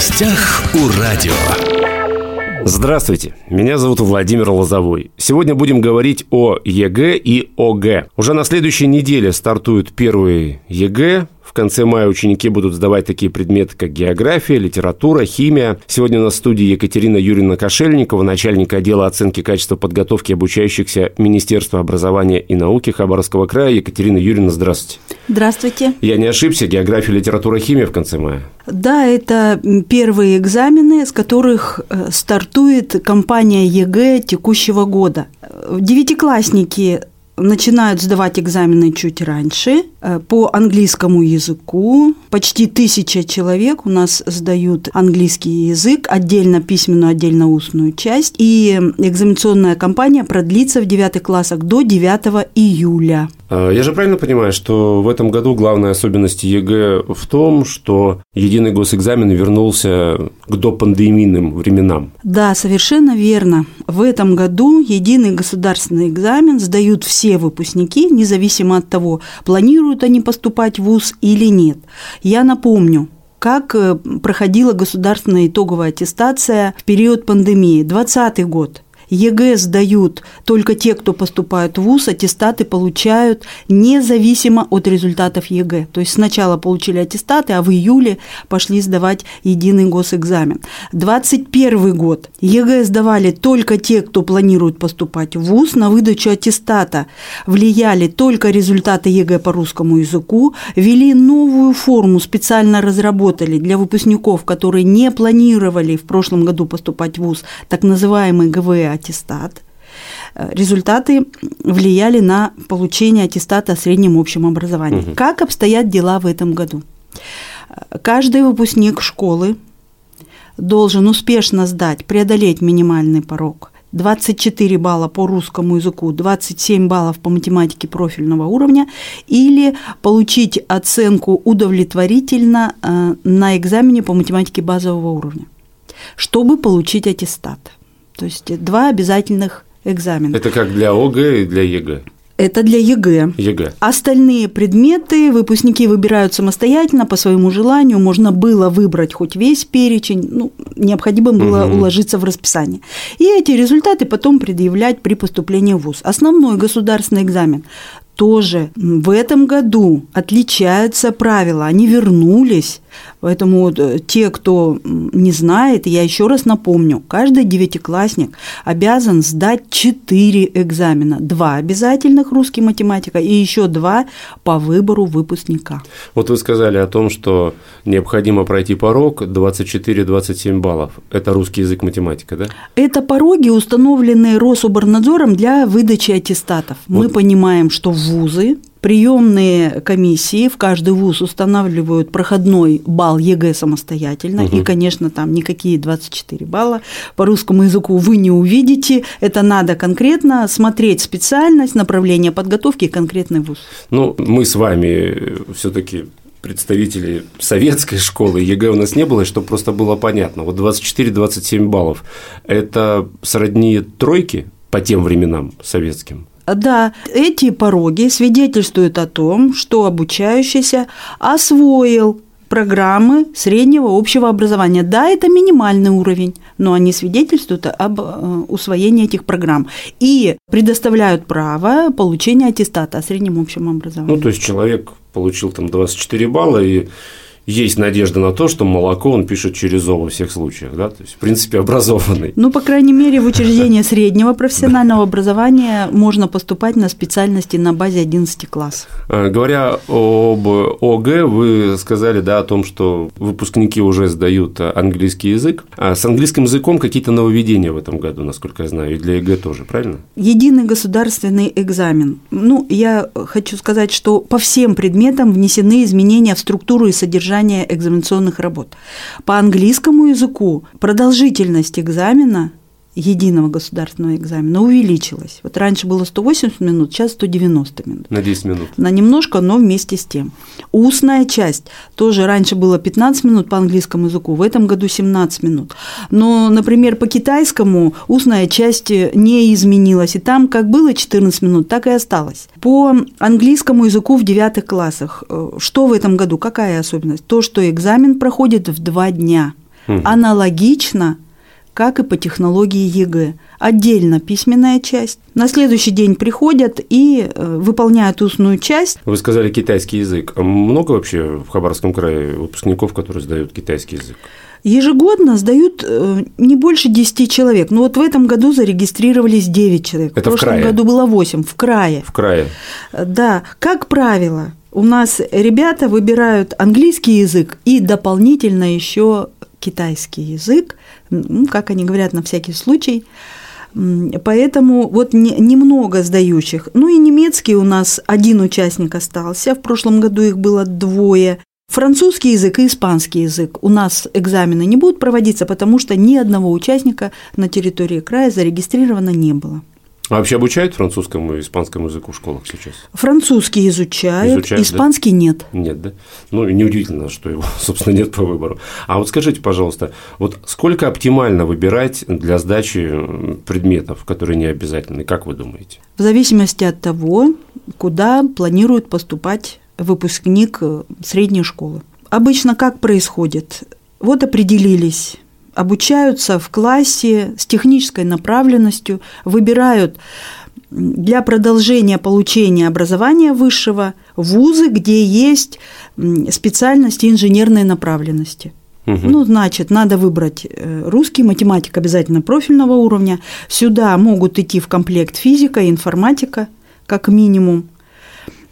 гостях у радио. Здравствуйте, меня зовут Владимир Лозовой. Сегодня будем говорить о ЕГЭ и ОГЭ. Уже на следующей неделе стартуют первые ЕГЭ, в конце мая ученики будут сдавать такие предметы, как география, литература, химия. Сегодня в студии Екатерина Юрьевна Кошельникова, начальник отдела оценки качества подготовки обучающихся Министерства образования и науки Хабаровского края. Екатерина Юрьевна, здравствуйте. Здравствуйте. Я не ошибся, география, литература, химия в конце мая. Да, это первые экзамены, с которых э, стартует кампания ЕГЭ текущего года. Девятиклассники начинают сдавать экзамены чуть раньше. Э, по английскому языку почти тысяча человек у нас сдают английский язык, отдельно письменную, отдельно устную часть. И экзаменационная кампания продлится в девятых классах до 9 июля. А, я же правильно понимаю, что в этом году главная особенность ЕГЭ в том, что единый госэкзамен вернулся к допандемийным временам? Да, совершенно верно. В этом году единый государственный экзамен сдают все выпускники, независимо от того, планируют они поступать в ВУЗ или нет. Я напомню, как э, проходила государственная итоговая аттестация в период пандемии. 2020 год – ЕГЭ сдают только те, кто поступают в ВУЗ, аттестаты получают независимо от результатов ЕГЭ. То есть сначала получили аттестаты, а в июле пошли сдавать единый госэкзамен. 21 год. ЕГЭ сдавали только те, кто планирует поступать в ВУЗ. На выдачу аттестата влияли только результаты ЕГЭ по русскому языку. Ввели новую форму, специально разработали для выпускников, которые не планировали в прошлом году поступать в ВУЗ, так называемый ГВЭ аттестат. Э, результаты влияли на получение аттестата о среднем общем образовании. Угу. Как обстоят дела в этом году? Э, каждый выпускник школы должен успешно сдать, преодолеть минимальный порог 24 балла по русскому языку, 27 баллов по математике профильного уровня или получить оценку удовлетворительно э, на экзамене по математике базового уровня, чтобы получить аттестат. То есть два обязательных экзамена. Это как для ОГЭ и для ЕГЭ? Это для ЕГЭ. ЕГЭ. Остальные предметы выпускники выбирают самостоятельно по своему желанию. Можно было выбрать хоть весь перечень, ну, необходимо было угу. уложиться в расписание. И эти результаты потом предъявлять при поступлении в ВУЗ. Основной государственный экзамен тоже в этом году отличаются правила. Они вернулись Поэтому э, те, кто не знает, я еще раз напомню, каждый девятиклассник обязан сдать четыре экзамена. Два обязательных русский математика и еще два по выбору выпускника. Вот вы сказали о том, что необходимо пройти порог 24-27 баллов. Это русский язык математика, да? Это пороги, установленные Рособорнадзором для выдачи аттестатов. Вот. Мы понимаем, что вузы Приемные комиссии в каждый вуз устанавливают проходной балл ЕГЭ самостоятельно, угу. и, конечно, там никакие 24 балла по русскому языку вы не увидите. Это надо конкретно смотреть специальность, направление подготовки и конкретный вуз. Ну, мы с вами все-таки представители советской школы, ЕГЭ у нас не было, чтобы просто было понятно. Вот 24-27 баллов – это сродни тройки по тем временам советским? Да, эти пороги свидетельствуют о том, что обучающийся освоил программы среднего общего образования. Да, это минимальный уровень, но они свидетельствуют об э, усвоении этих программ и предоставляют право получения аттестата о среднем общем образовании. Ну, то есть человек получил там 24 балла и есть надежда на то, что молоко он пишет через О во всех случаях, да, то есть, в принципе, образованный. Ну, по крайней мере, в учреждение среднего профессионального образования можно поступать на специальности на базе 11 класс. А, говоря об ОГЭ, вы сказали, да, о том, что выпускники уже сдают английский язык. А с английским языком какие-то нововведения в этом году, насколько я знаю, и для ЕГЭ тоже, правильно? Единый государственный экзамен. Ну, я хочу сказать, что по всем предметам внесены изменения в структуру и содержание содержание экзаменационных работ. По английскому языку продолжительность экзамена единого государственного экзамена увеличилась. Вот раньше было 180 минут, сейчас 190 минут. На 10 минут. На немножко, но вместе с тем. Устная часть тоже раньше было 15 минут по английскому языку, в этом году 17 минут. Но, например, по китайскому устная часть не изменилась, и там как было 14 минут, так и осталось. По английскому языку в девятых классах, э, что в этом году, какая особенность? То, что экзамен проходит в два дня – угу. аналогично, как и по технологии ЕГЭ. Отдельно письменная часть. На следующий день приходят и э, выполняют устную часть. Вы сказали китайский язык. А много вообще в Хабаровском крае выпускников, которые сдают китайский язык? Ежегодно сдают э, не больше 10 человек. Но вот в этом году зарегистрировались 9 человек. Это в прошлом в крае? году было 8 в крае. В крае. Да, как правило, у нас ребята выбирают английский язык и дополнительно еще китайский язык, ну, как они говорят, на всякий случай. Поэтому вот не, немного сдающих. Ну и немецкий у нас один участник остался. В прошлом году их было двое. Французский язык и испанский язык. У нас экзамены не будут проводиться, потому что ни одного участника на территории края зарегистрировано не было. А вообще обучают французскому и испанскому языку в школах сейчас? Французский изучают, Изучают, испанский да? нет. Нет, да? Ну, неудивительно, что его, собственно, нет по выбору. А вот скажите, пожалуйста, вот сколько оптимально выбирать для сдачи предметов, которые не обязательны, как вы думаете? В зависимости от того, куда планирует поступать выпускник э, средней школы. Обычно как происходит? Вот определились обучаются в классе с технической направленностью, выбирают для продолжения получения образования высшего вузы, где есть специальности инженерной направленности. Угу. Ну, значит, надо выбрать э, русский, математик обязательно профильного уровня. Сюда могут идти в комплект физика и информатика, как минимум.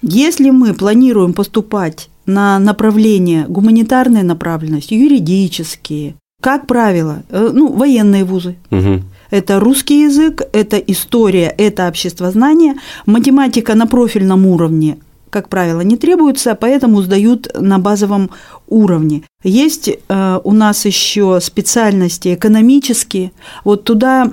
Если мы планируем поступать на направление гуманитарной направленности, юридические, как правило, э, ну, военные вузы. Угу. Это русский язык, это история, это обществознание. Математика на профильном уровне, как правило, не требуется, поэтому сдают на базовом уровне. Есть э, у нас еще специальности экономические. Вот туда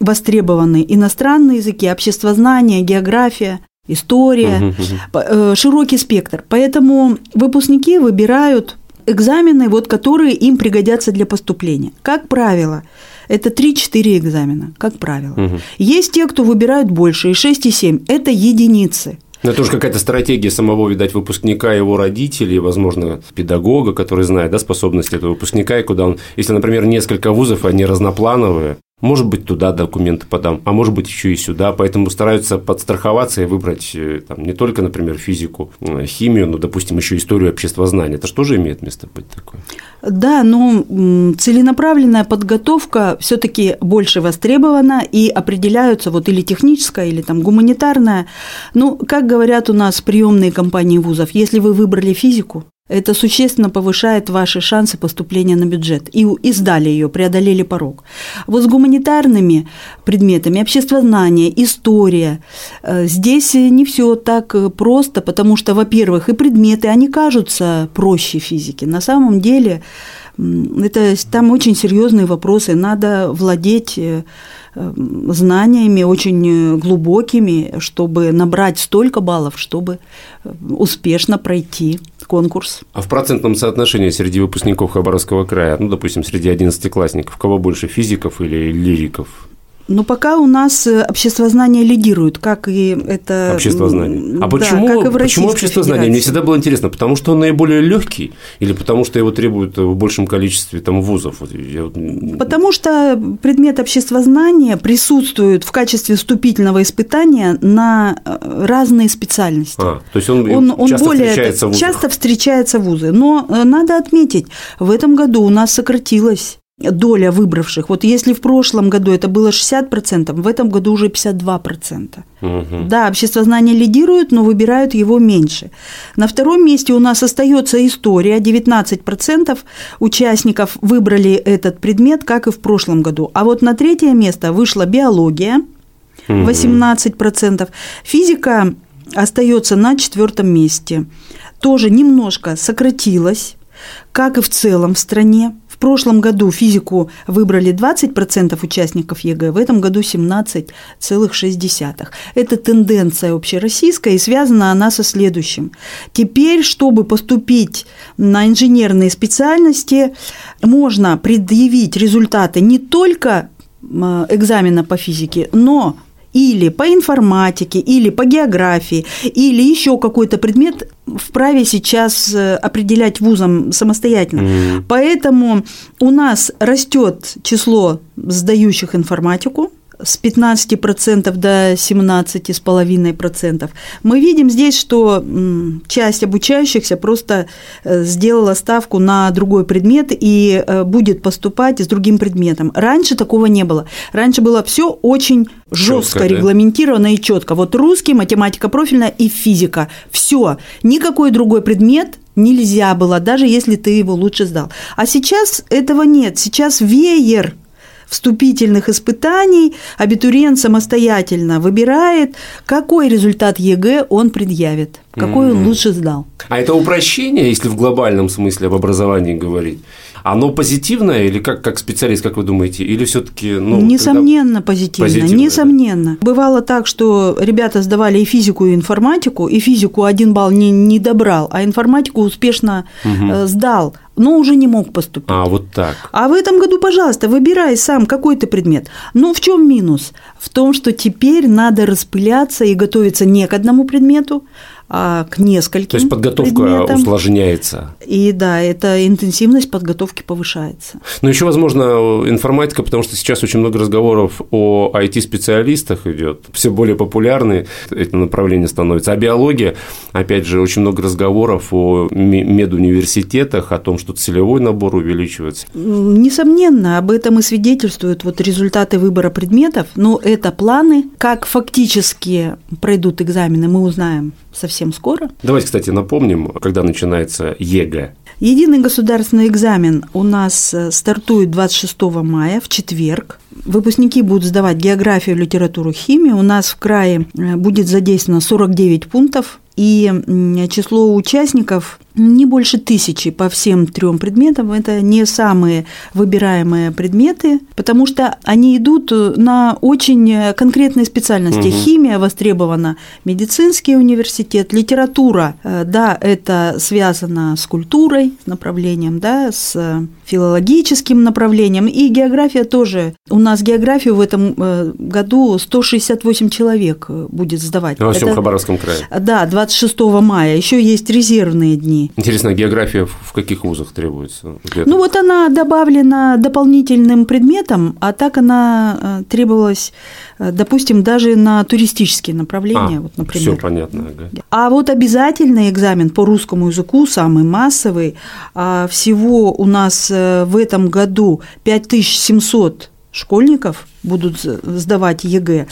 востребованы иностранные языки, обществознание, география история, uh-huh, широкий спектр. Поэтому выпускники выбирают экзамены, вот, которые им пригодятся для поступления. Как правило, это 3-4 экзамена, как правило. Угу. Есть те, кто выбирают больше, и 6, и 7. Это единицы. Но это уже какая-то стратегия самого, видать, выпускника, его родителей, возможно, педагога, который знает да, способности этого выпускника, и куда он, если, например, несколько вузов, они разноплановые, может быть, туда документы подам, а может быть, еще и сюда. Поэтому стараются подстраховаться и выбрать э, там, не только, например, физику, химию, но, допустим, еще историю обществознания. Это что же имеет место быть такое? Да, но целенаправленная подготовка все-таки больше востребована и определяются вот или техническая, или там гуманитарная. Ну, как говорят у нас приемные компании вузов, если вы выбрали физику, это существенно повышает ваши шансы поступления на бюджет. И, и сдали ее, преодолели порог. Вот с гуманитарными предметами, обществознание, история, э, здесь не все так просто, потому что, во-первых, и предметы, они кажутся проще физики. На самом деле, это, там очень серьезные вопросы. Надо владеть э, знаниями очень глубокими, чтобы набрать столько баллов, чтобы э, успешно пройти конкурс. А в процентном соотношении среди выпускников Хабаровского края, ну, допустим, среди одиннадцатиклассников, кого больше, физиков или лириков? Но пока у нас э, обществознание лидирует, как и это... Обществознание. А почему, да, как и в почему обществознание? Федерации. Мне всегда было интересно, потому что он наиболее легкий или потому что его требуют в большем количестве там, вузов? Я... Потому что предмет обществознания присутствует в качестве вступительного испытания на э, разные специальности. А, то есть он, он, он часто более встречается в вузах. Часто встречается в вузы. Но э, надо отметить, в этом году у нас сократилось доля выбравших. Вот если в прошлом году это было 60%, в этом году уже 52%. Угу. Да, общество знания лидирует, но выбирают его меньше. На втором месте у нас остается история. 19% участников выбрали этот предмет, как и в прошлом году. А вот на третье место вышла биология, 18%. Физика остается на четвертом месте. Тоже немножко сократилась, как и в целом в стране. В прошлом году физику выбрали 20% участников ЕГЭ, в этом году 17,6%. Это тенденция общероссийская, и связана она со следующим. Теперь, чтобы поступить на инженерные специальности, можно предъявить результаты не только экзамена по физике, но или по информатике, или по географии, или еще какой-то предмет вправе сейчас э, определять вузом самостоятельно. Mm-hmm. Поэтому у нас растет число сдающих информатику, с 15% до 17,5%. Мы видим здесь, что часть обучающихся просто э, сделала ставку на другой предмет и э, будет поступать с другим предметом. Раньше такого не было. Раньше было все очень жестко четко, регламентировано да? и четко. Вот русский, математика профильная и физика. Все. Никакой другой предмет нельзя было, даже если ты его лучше сдал. А сейчас этого нет. Сейчас веер вступительных испытаний абитуриент самостоятельно выбирает, какой результат ЕГЭ он предъявит, какой mm-hmm. он лучше сдал. А это упрощение, если в глобальном смысле об образовании говорить? Оно позитивное или как, как специалист, как вы думаете, или все-таки ну, несомненно позитивно, позитивное, несомненно. Да? Бывало так, что ребята сдавали и физику, и информатику, и физику один балл не, не добрал, а информатику успешно угу. сдал но уже не мог поступить. А, вот так. А в этом году, пожалуйста, выбирай сам какой то предмет. Ну, в чем минус? В том, что теперь надо распыляться и готовиться не к одному предмету, а к нескольким. То есть подготовка предметам. усложняется. И да, эта интенсивность подготовки повышается. Но еще, возможно, информатика, потому что сейчас очень много разговоров о IT-специалистах идет, все более популярны это направление становится. А биология, опять же, очень много разговоров о медуниверситетах, о том, что целевой набор увеличивается. Несомненно, об этом и свидетельствуют вот результаты выбора предметов, но это планы, как фактически пройдут экзамены, мы узнаем совсем скоро. Давайте, кстати, напомним, когда начинается ЕГЭ. Единый государственный экзамен у нас э, стартует 26 мая в четверг. Выпускники будут сдавать географию, литературу, химию. У нас в крае э, будет задействовано 49 пунктов, и число участников не больше тысячи по всем трем предметам. Это не самые выбираемые предметы, потому что они идут на очень конкретные специальности. Угу. Химия востребована, медицинский университет, литература, э, да, это связано с культурой, с направлением, да, с филологическим направлением, и география тоже. У нас географию в этом э, году 168 человек э, будет сдавать. Во всем это, Хабаровском крае. Да, 26 мая. Еще есть резервные дни. Интересно, а география в каких вузах требуется? Ну вот она добавлена дополнительным предметом, а так она э, требовалась, э, допустим, даже на туристические направления, а, вот, например. Все понятно. Ага. А вот обязательный экзамен по русскому языку, самый массовый, а всего у нас э, в этом году 5700 школьников будут сдавать ЕГЭ,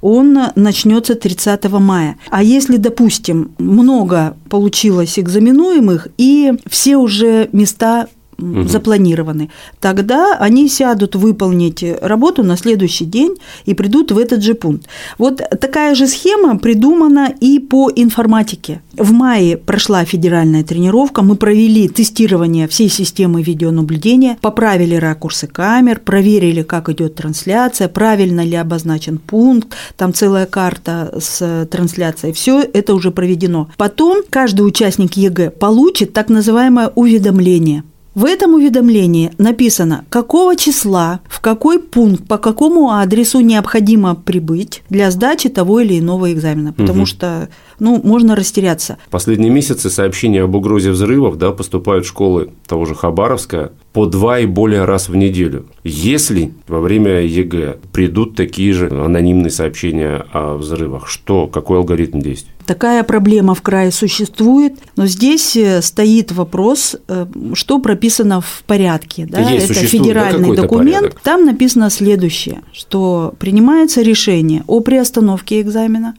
он начнется 30 мая. А если, допустим, много получилось экзаменуемых, и все уже места угу. запланированы, тогда они сядут выполнить работу на следующий день и придут в этот же пункт. Вот такая же схема придумана и по информатике. В мае прошла федеральная тренировка, мы провели тестирование всей системы видеонаблюдения, поправили ракурсы камер, проверили, как идет трансляция, правильно ли обозначен пункт, там целая карта с трансляцией, все это уже проведено. Потом каждый участник ЕГЭ получит так называемое уведомление – в этом уведомлении написано, какого числа, в какой пункт, по какому адресу необходимо прибыть для сдачи того или иного экзамена, потому угу. что ну, можно растеряться. Последние месяцы сообщения об угрозе взрывов да, поступают в школы того же Хабаровска по два и более раз в неделю. Если во время ЕГЭ придут такие же анонимные сообщения о взрывах, что, какой алгоритм действий? Такая проблема в крае существует, но здесь э, стоит вопрос, э, что прописано в порядке. Да? Есть, Это федеральный документ. Порядок. Там написано следующее, что принимается решение о приостановке экзамена,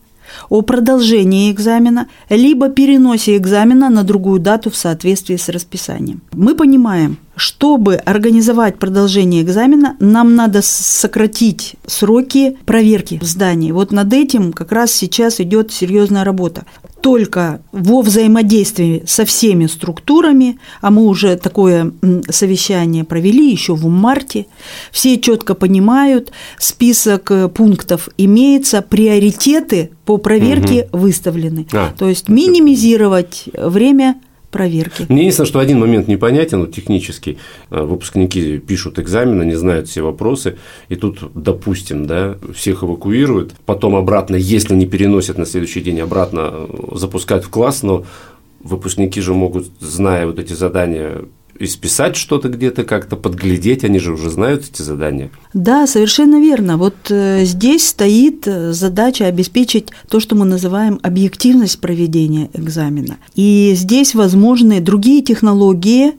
о продолжении экзамена, либо переносе экзамена на другую дату в соответствии с расписанием. Мы понимаем, чтобы организовать продолжение экзамена, нам надо сократить сроки проверки в здании. Вот над этим как раз сейчас идет серьезная работа. Только во взаимодействии со всеми структурами, а мы уже такое совещание провели еще в марте, все четко понимают, список э, пунктов имеется, приоритеты по проверке угу. выставлены. А, То есть минимизировать время проверки. Мне единственное, что один момент непонятен, вот технический. Э, выпускники пишут экзамены, не знают все вопросы, и тут, допустим, да, всех эвакуируют, потом обратно, если не переносят на следующий день, обратно э, запускают в класс, но выпускники же могут, зная вот эти задания, исписать что-то где-то, как-то подглядеть, они же уже знают эти задания. Да, совершенно верно. Вот э, здесь стоит э, задача обеспечить то, что мы называем объективность проведения экзамена. И здесь возможны другие технологии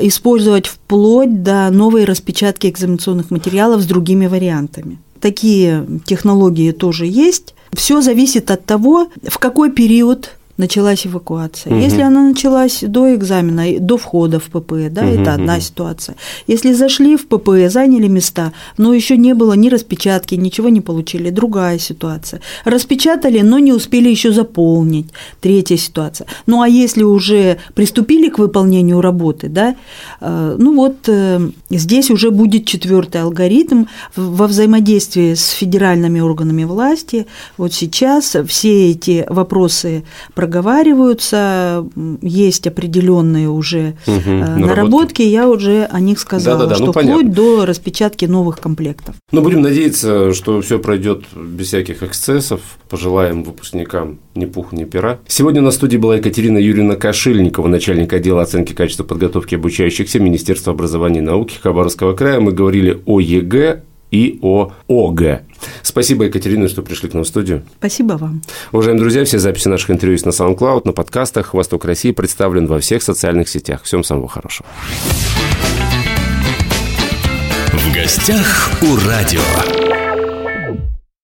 использовать вплоть до новой распечатки экзаменационных материалов с другими вариантами. Такие технологии тоже есть. Все зависит от того, в какой период началась эвакуация. Угу. Если она началась до экзамена, до входа в ППЭ, да, угу, это одна угу. ситуация. Если зашли в ППЭ, заняли места, но еще не было ни распечатки, ничего не получили, другая ситуация. Распечатали, но не успели еще заполнить, третья ситуация. Ну а если уже приступили к выполнению работы, да, э, ну вот э, здесь уже будет четвертый алгоритм во взаимодействии с федеральными органами власти. Вот сейчас все эти вопросы про проговариваются, есть определенные уже угу, наработки, я уже о них сказала, Да-да-да, что ну, вплоть понятно. до распечатки новых комплектов. Ну, будем надеяться, что все пройдет без всяких эксцессов. Пожелаем выпускникам ни пуха, ни пера. Сегодня на студии была Екатерина Юрьевна Кашильникова, начальник отдела оценки качества подготовки обучающихся Министерства образования и науки Хабаровского края. Мы говорили о ЕГЭ, и о ОГЭ. Спасибо, Екатерина, что пришли к нам в студию. Спасибо вам. Уважаемые друзья, все записи наших интервью есть на SoundCloud, на подкастах. «Восток России» представлен во всех социальных сетях. Всем самого хорошего. В гостях у радио.